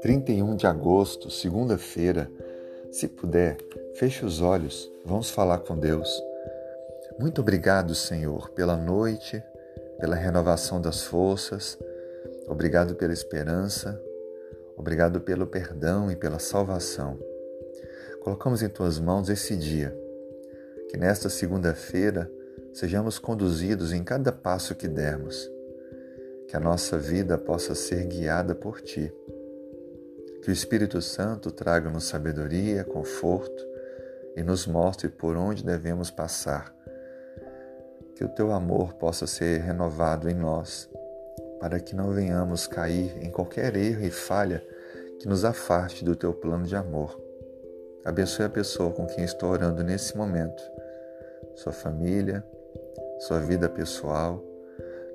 Trinta e um de agosto, segunda-feira. Se puder, feche os olhos, vamos falar com Deus. Muito obrigado, Senhor, pela noite, pela renovação das forças. Obrigado pela esperança. Obrigado pelo perdão e pela salvação. Colocamos em tuas mãos esse dia. Que nesta segunda-feira sejamos conduzidos em cada passo que dermos. Que a nossa vida possa ser guiada por ti. Que o Espírito Santo traga-nos sabedoria, conforto e nos mostre por onde devemos passar. Que o teu amor possa ser renovado em nós, para que não venhamos cair em qualquer erro e falha que nos afaste do teu plano de amor. Abençoe a pessoa com quem estou orando nesse momento, sua família, sua vida pessoal,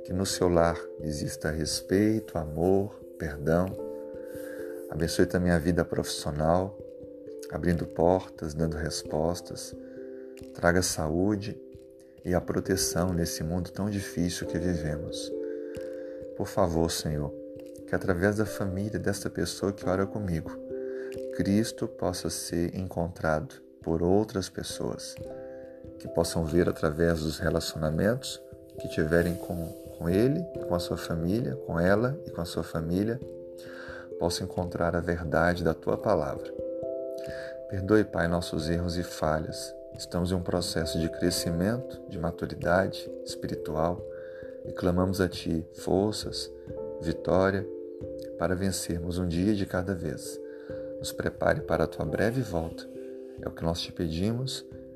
que no seu lar exista respeito, amor, perdão. Abençoe também a vida profissional, abrindo portas, dando respostas. Traga saúde e a proteção nesse mundo tão difícil que vivemos. Por favor, Senhor, que através da família desta pessoa que ora comigo, Cristo possa ser encontrado por outras pessoas, que possam ver através dos relacionamentos que tiverem com, com Ele, com a sua família, com ela e com a sua família, possam encontrar a verdade da Tua palavra. Perdoe, Pai, nossos erros e falhas. Estamos em um processo de crescimento, de maturidade espiritual e clamamos a Ti forças, vitória, para vencermos um dia de cada vez nos prepare para a tua breve volta. É o que nós te pedimos,